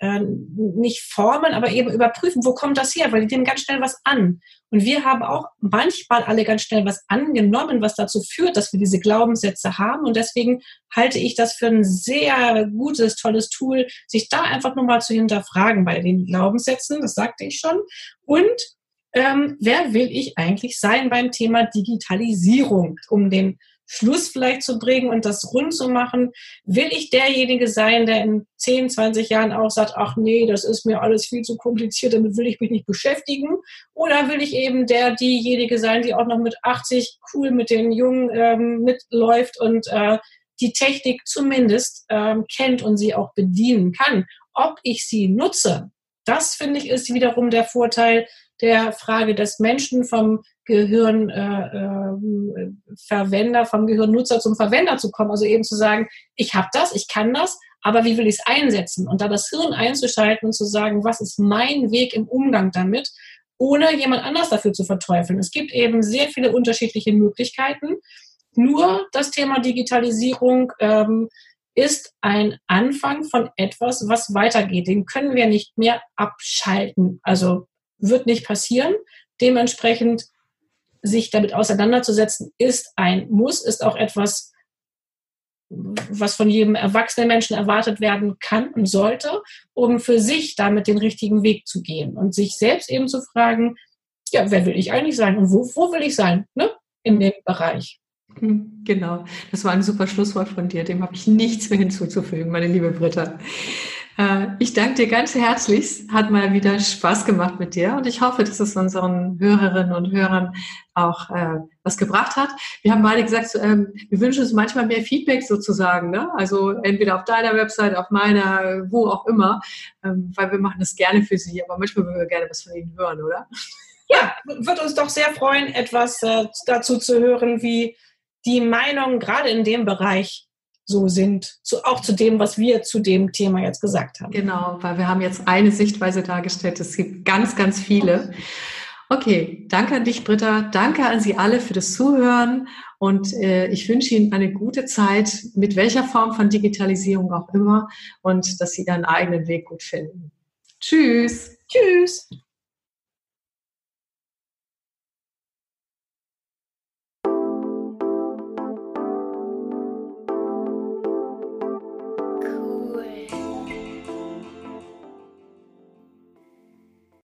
äh, nicht formen, aber eben überprüfen, wo kommt das her, weil die nehmen ganz schnell was an. Und wir haben auch manchmal alle ganz schnell was angenommen, was dazu führt, dass wir diese Glaubenssätze haben. Und deswegen halte ich das für ein sehr gutes, tolles Tool, sich da einfach nochmal zu hinterfragen bei den Glaubenssätzen, das sagte ich schon. Und ähm, wer will ich eigentlich sein beim Thema Digitalisierung, um den Schluss vielleicht zu bringen und das rund zu machen? Will ich derjenige sein, der in 10, 20 Jahren auch sagt, ach nee, das ist mir alles viel zu kompliziert, damit will ich mich nicht beschäftigen? Oder will ich eben der, diejenige sein, die auch noch mit 80 cool mit den Jungen ähm, mitläuft und äh, die Technik zumindest ähm, kennt und sie auch bedienen kann? Ob ich sie nutze, das finde ich ist wiederum der Vorteil der Frage des Menschen vom Gehirnverwender, äh, äh, vom Gehirnnutzer zum Verwender zu kommen. Also eben zu sagen, ich habe das, ich kann das, aber wie will ich es einsetzen? Und da das Hirn einzuschalten und zu sagen, was ist mein Weg im Umgang damit, ohne jemand anders dafür zu verteufeln. Es gibt eben sehr viele unterschiedliche Möglichkeiten. Nur das Thema Digitalisierung ähm, ist ein Anfang von etwas, was weitergeht. Den können wir nicht mehr abschalten. Also wird nicht passieren. Dementsprechend sich damit auseinanderzusetzen, ist ein Muss, ist auch etwas, was von jedem erwachsenen Menschen erwartet werden kann und sollte, um für sich damit den richtigen Weg zu gehen und sich selbst eben zu fragen, ja, wer will ich eigentlich sein und wo, wo will ich sein, ne? In dem Bereich. Hm, genau, das war ein super Schlusswort von dir. Dem habe ich nichts mehr hinzuzufügen, meine liebe Britta. Äh, ich danke dir ganz herzlich. Hat mal wieder Spaß gemacht mit dir und ich hoffe, dass es unseren Hörerinnen und Hörern auch äh, was gebracht hat. Wir haben beide gesagt, ähm, wir wünschen uns manchmal mehr Feedback sozusagen. Ne? Also entweder auf deiner Website, auf meiner, wo auch immer, ähm, weil wir machen das gerne für Sie. Aber manchmal würden wir gerne was von Ihnen hören, oder? Ja, wird uns doch sehr freuen, etwas äh, dazu zu hören, wie die Meinungen gerade in dem Bereich so sind, zu, auch zu dem, was wir zu dem Thema jetzt gesagt haben. Genau, weil wir haben jetzt eine Sichtweise dargestellt. Es gibt ganz, ganz viele. Okay, danke an dich, Britta. Danke an Sie alle für das Zuhören und äh, ich wünsche Ihnen eine gute Zeit, mit welcher Form von Digitalisierung auch immer und dass Sie Ihren eigenen Weg gut finden. Tschüss. Tschüss.